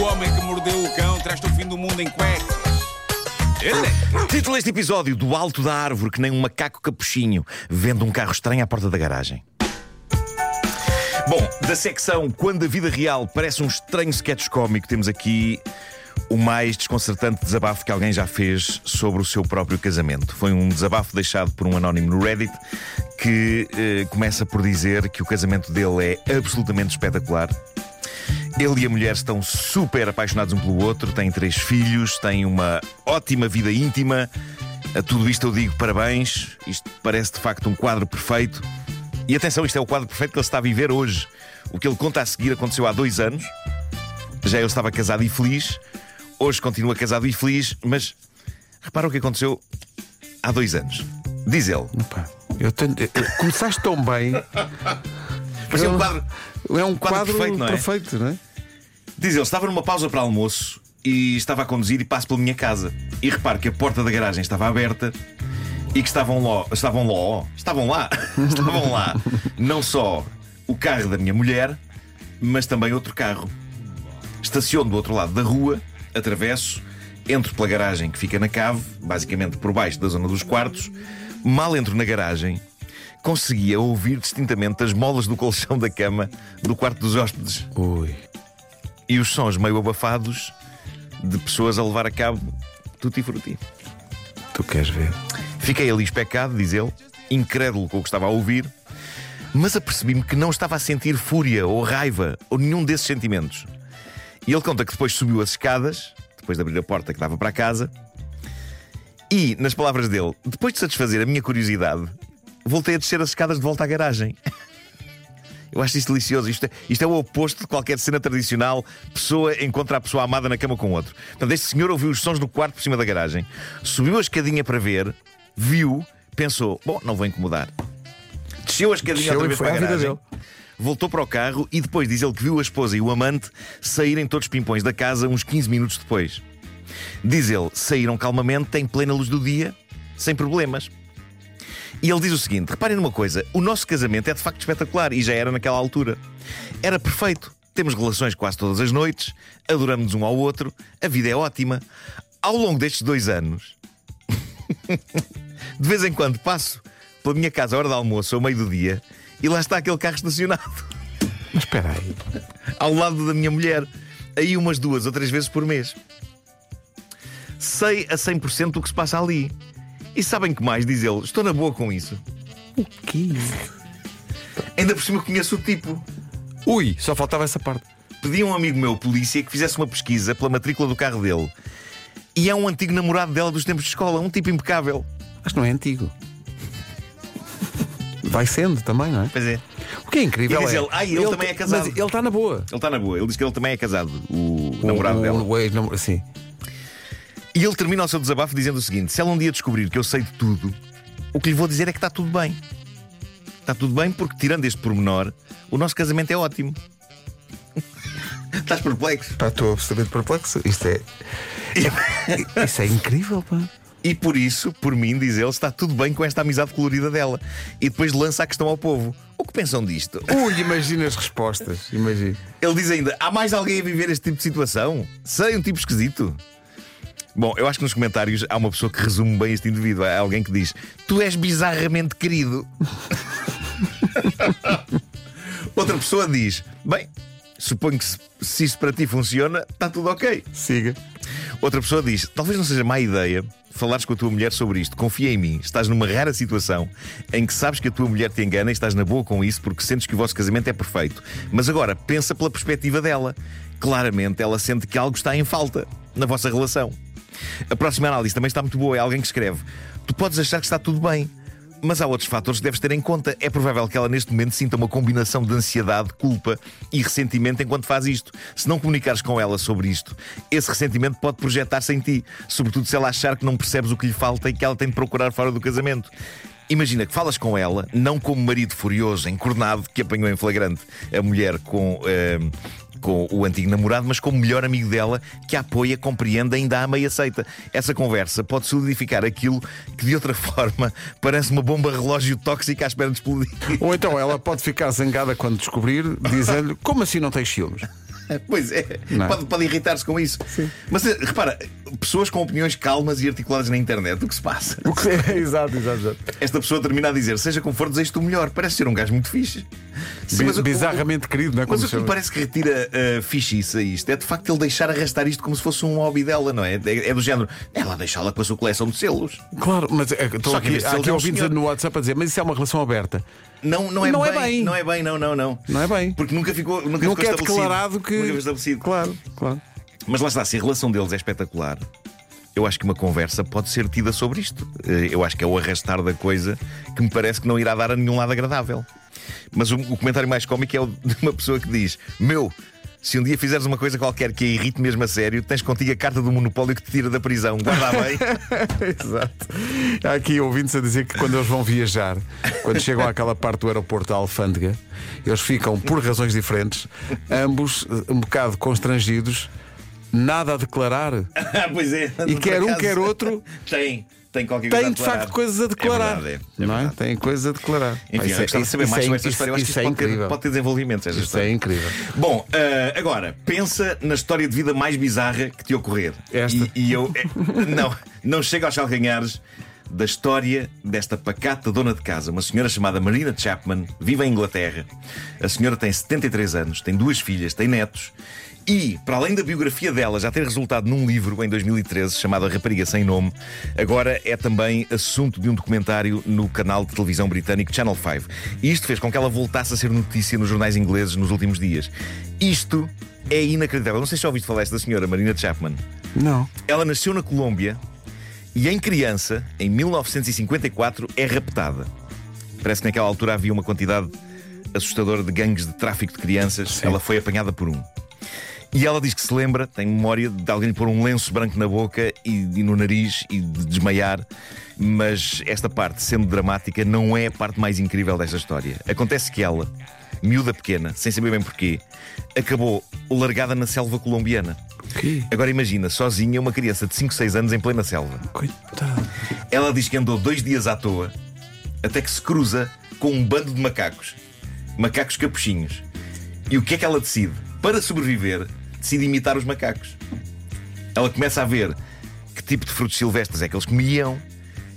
O homem que mordeu o cão traz-te o fim do mundo em cuecas. Título deste episódio: Do alto da árvore, que nem um macaco capuchinho, vendo um carro estranho à porta da garagem. Bom, da secção Quando a vida real parece um estranho sketch cómico, temos aqui o mais desconcertante desabafo que alguém já fez sobre o seu próprio casamento. Foi um desabafo deixado por um anónimo no Reddit que eh, começa por dizer que o casamento dele é absolutamente espetacular. Ele e a mulher estão super apaixonados um pelo outro, têm três filhos, têm uma ótima vida íntima. A tudo isto eu digo parabéns. Isto parece de facto um quadro perfeito. E atenção, isto é o quadro perfeito que ele está a viver hoje. O que ele conta a seguir aconteceu há dois anos. Já ele estava casado e feliz. Hoje continua casado e feliz, mas repara o que aconteceu há dois anos. Diz ele. Opa, eu tenho- eu- começaste tão bem. É um quadro. É um Quadro quadro, perfeito, não é? perfeito, não é? Diz ele, estava numa pausa para almoço e estava a conduzir e passo pela minha casa. E reparo que a porta da garagem estava aberta e que estavam lá, estavam lá, estavam lá, estavam lá, não só o carro da minha mulher, mas também outro carro. Estaciono do outro lado da rua, atravesso, entro pela garagem que fica na cave, basicamente por baixo da zona dos quartos. Mal entro na garagem, conseguia ouvir distintamente as molas do colchão da cama do quarto dos hóspedes Ui. e os sons meio abafados de pessoas a levar a cabo tutti frutti. Tu queres ver? Fiquei ali especado, diz ele, incrédulo com o que estava a ouvir, mas apercebi-me que não estava a sentir fúria ou raiva ou nenhum desses sentimentos. E ele conta que depois subiu as escadas, depois de abrir a porta que dava para a casa, e, nas palavras dele, depois de satisfazer a minha curiosidade, voltei a descer as escadas de volta à garagem. Eu acho isto delicioso. Isto é, isto é o oposto de qualquer cena tradicional. Pessoa encontra a pessoa amada na cama com outro. Portanto, este senhor ouviu os sons do quarto por cima da garagem, subiu a escadinha para ver, viu, pensou: bom, não vou incomodar. Desceu a escadinha Desceu outra vez para a garagem. Voltou para o carro e depois diz ele que viu a esposa e o amante saírem todos pimpões da casa uns 15 minutos depois. Diz ele, saíram calmamente, em plena luz do dia, sem problemas. E ele diz o seguinte: reparem numa coisa, o nosso casamento é de facto espetacular e já era naquela altura. Era perfeito. Temos relações quase todas as noites, adoramos um ao outro, a vida é ótima. Ao longo destes dois anos, de vez em quando passo pela minha casa à hora de almoço, ao meio do dia, e lá está aquele carro estacionado, Mas espera aí. ao lado da minha mulher, aí umas duas ou três vezes por mês. Sei a 100% o que se passa ali. E sabem que mais, diz ele, estou na boa com isso. O quê? Ainda por cima conheço o tipo. Ui, só faltava essa parte. Pedi a um amigo meu, polícia, que fizesse uma pesquisa pela matrícula do carro dele. E é um antigo namorado dela dos tempos de escola, um tipo impecável. Mas não é antigo. Vai sendo também, não é? Pois é. O que é incrível E diz é. ele, "Ah, ele também é casado." Mas ele está na boa. Ele está na boa. Ele diz que ele também é casado, o namorado o, dela. O, ex-namorado, sim. E ele termina o seu desabafo dizendo o seguinte: se ela um dia descobrir que eu sei de tudo, o que lhe vou dizer é que está tudo bem. Está tudo bem porque, tirando este pormenor, o nosso casamento é ótimo. Estás perplexo? Pá, estou absolutamente perplexo. Isto é. Isso é incrível, pá. E por isso, por mim, diz ele, está tudo bem com esta amizade colorida dela. E depois lança a questão ao povo: o que pensam disto? Ui, imagina as respostas. Imagina. Ele diz ainda: há mais alguém a viver este tipo de situação? Sei, um tipo esquisito. Bom, eu acho que nos comentários há uma pessoa que resume bem este indivíduo. Há alguém que diz: Tu és bizarramente querido. Outra pessoa diz: Bem, suponho que se, se isso para ti funciona, está tudo ok. Siga. Outra pessoa diz: Talvez não seja má ideia falares com a tua mulher sobre isto. Confia em mim. Estás numa rara situação em que sabes que a tua mulher te engana e estás na boa com isso porque sentes que o vosso casamento é perfeito. Mas agora, pensa pela perspectiva dela. Claramente, ela sente que algo está em falta na vossa relação. A próxima análise também está muito boa. É alguém que escreve: Tu podes achar que está tudo bem. Mas há outros fatores que deves ter em conta. É provável que ela neste momento sinta uma combinação de ansiedade, culpa e ressentimento enquanto faz isto. Se não comunicares com ela sobre isto, esse ressentimento pode projetar-se em ti, sobretudo se ela achar que não percebes o que lhe falta e que ela tem de procurar fora do casamento. Imagina que falas com ela, não como marido furioso, encornado, que apanhou em flagrante a mulher com, eh, com o antigo namorado, mas como melhor amigo dela, que a apoia, compreende, ainda ama e aceita. Essa conversa pode solidificar aquilo que de outra forma parece uma bomba relógio tóxica à espera de explodir. Ou então ela pode ficar zangada quando descobrir, dizendo-lhe: Como assim não tens ciúmes? Pois é, Não é? pode, pode irritar-se com isso. Mas eh, repara, pessoas com opiniões calmas e articuladas na internet, o que se passa? O que é? exato, exato, exato. Esta pessoa termina a dizer: Seja como for, desejo-te o melhor. Parece ser um gajo muito fixe. Sim, mas o- Bizarramente querido, não é? Mas Como o que me parece que retira uh, fichice a isto é de facto ele deixar arrastar isto como se fosse um hobby dela, não é? É, é do género, ela deixá-la com a sua coleção de selos. Claro, mas é, estou aqui, há aqui é ouvintes senhor. no WhatsApp a dizer, mas isso é uma relação aberta. Não, não, é, Não é bem, bem. Não é bem, não, não, não. Não é bem. Porque nunca ficou, nunca Nunca ficou é estabelecido. declarado que. Nunca foi estabelecido. Claro, claro. Mas lá está, se a relação deles é espetacular, eu acho que uma conversa pode ser tida sobre isto. Eh, Eu acho que é o arrastar da coisa que me parece que não irá dar a nenhum lado agradável. Mas o, comentário mais cómico é o de uma pessoa que diz: Meu, se um dia fizeres uma coisa qualquer que a irrite mesmo a sério, tens contigo a carta do monopólio que te tira da prisão. Guarda bem. Exato. Há aqui ouvintes a dizer que quando eles vão viajar, quando chegam àquela parte do aeroporto da Alfândega, eles ficam, por razões diferentes, ambos eh, um bocado constrangidos, nada a declarar. Pois é. E quer um, quer outro, Tem, tem qualquer coisa têm a de facto coisas a declarar. É verdade, é, é não é? verdade. Têm coisas a declarar. Enfim, Pá, eu gostava de saber mais é sobre esta história. Eu acho que isso isto é pode ter, incrível. pode ter desenvolvimentos. Esta Isso história. é incrível. Bom, eh, agora, pensa na história de vida mais bizarra que te ocorrer. Esta. E, e eu. eh, não, não chego aos calcanhares da história desta pacata dona de casa, uma senhora chamada Marina Chapman, vive em Inglaterra. A senhora tem 73 anos, tem duas filhas, tem netos. E, para além da biografia dela já ter resultado num livro em 2013 chamado A Rapariga Sem Nome, agora é também assunto de um documentário no canal de televisão britânico Channel 5. E isto fez com que ela voltasse a ser notícia nos jornais ingleses nos últimos dias. Isto é inacreditável. Não sei se já ouviste falar desta senhora, Marina Chapman. Não. Ela nasceu na Colômbia e, em criança, em 1954, é raptada. Parece que naquela altura havia uma quantidade assustadora de gangues de tráfico de crianças. Ela foi apanhada por um. E ela diz que se lembra, tem memória de alguém lhe pôr um lenço branco na boca e, e no nariz e de desmaiar. Mas esta parte, sendo dramática, não é a parte mais incrível desta história. Acontece que ela, miúda pequena, sem saber bem porquê, acabou largada na selva colombiana. Que? Agora imagina, sozinha, uma criança de 5, 6 anos em plena selva. Coitado. Ela diz que andou dois dias à toa até que se cruza com um bando de macacos. Macacos capuchinhos. E o que é que ela decide? Para sobreviver, decide imitar os macacos. Ela começa a ver que tipo de frutos silvestres é que eles comiam,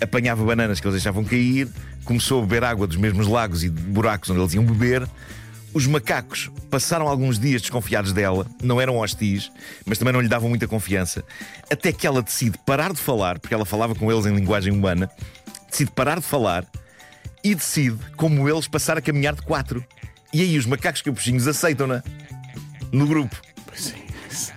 apanhava bananas que eles deixavam cair, começou a beber água dos mesmos lagos e buracos onde eles iam beber. Os macacos passaram alguns dias desconfiados dela, não eram hostis, mas também não lhe davam muita confiança, até que ela decide parar de falar, porque ela falava com eles em linguagem humana, decide parar de falar e decide, como eles, passar a caminhar de quatro. E aí os macacos capuchinhos aceitam-na no grupo.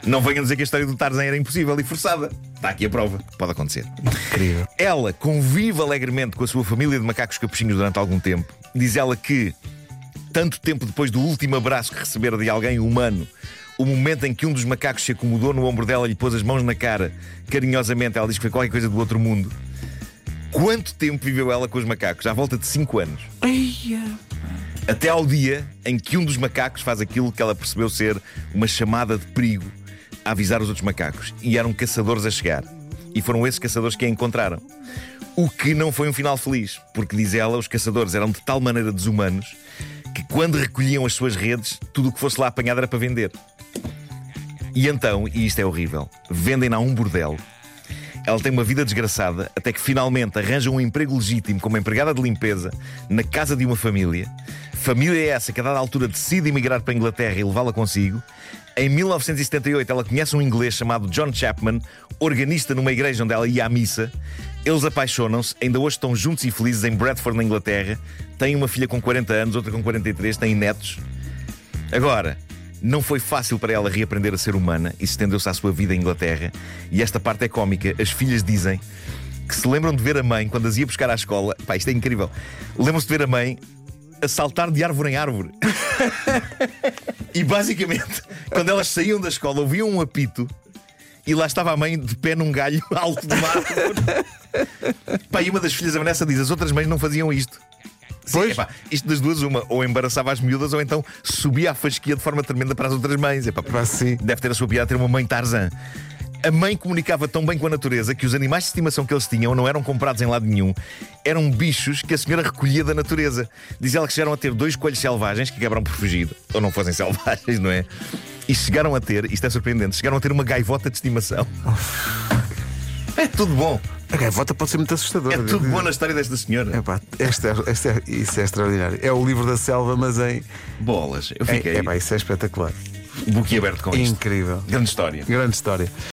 Não venham dizer que a história do Tarzan era impossível e forçada. Está aqui a prova. Pode acontecer. Incrível. Ela convive alegremente com a sua família de macacos capuchinhos durante algum tempo. Diz ela que, tanto tempo depois do último abraço que recebera de alguém humano, o momento em que um dos macacos se acomodou no ombro dela e lhe pôs as mãos na cara, carinhosamente, ela diz que foi qualquer coisa do outro mundo. Quanto tempo viveu ela com os macacos? À volta de 5 anos. Até ao dia em que um dos macacos faz aquilo que ela percebeu ser uma chamada de perigo a avisar os outros macacos. E eram caçadores a chegar. E foram esses caçadores que a encontraram. O que não foi um final feliz, porque, diz ela, os caçadores eram de tal maneira desumanos que, quando recolhiam as suas redes, tudo o que fosse lá apanhado era para vender. E então, e isto é horrível, vendem-na a um bordel. Ela tem uma vida desgraçada até que finalmente arranja um emprego legítimo como empregada de limpeza na casa de uma família. Família essa que a dada altura decide emigrar para a Inglaterra e levá-la consigo. Em 1978 ela conhece um inglês chamado John Chapman, organista numa igreja onde ela ia à missa. Eles apaixonam-se, ainda hoje estão juntos e felizes em Bradford, na Inglaterra. Têm uma filha com 40 anos, outra com 43, têm netos. Agora, não foi fácil para ela reaprender a ser humana e estendeu-se à sua vida em Inglaterra. E esta parte é cómica. As filhas dizem que se lembram de ver a mãe quando as ia buscar à escola. Pá, isto é incrível. Lembram-se de ver a mãe a saltar de árvore em árvore. e basicamente, quando elas saíam da escola, ouviam um apito. E lá estava a mãe de pé num galho alto de uma árvore. Pá, e uma das filhas, a Vanessa, diz: as outras mães não faziam isto. Sim, Pois. epá, isto das duas, uma, ou embaraçava as miúdas, ou então subia a fasquia de forma tremenda para as outras mães. Epá, Pá, sim. Deve ter a sua piada ter uma mãe Tarzan. A mãe comunicava tão bem com a natureza que os animais de estimação que eles tinham não eram comprados em lado nenhum, eram bichos que a senhora recolhia da natureza. Diz ela que chegaram a ter dois coelhos selvagens que acabaram por fugir, ou não fossem selvagens, não é? E chegaram a ter, isto é surpreendente, chegaram a ter uma gaivota de estimação. É tudo bom. A gaivota pode ser muito assustadora. É tudo bom na história desta senhora. Epá, este é, este é- isso é extraordinário. É o livro da selva, mas em. Bolas. Eu fiquei epá, isso é espetacular. boquiaberto com isto. Incrível. Grande história. Grande história.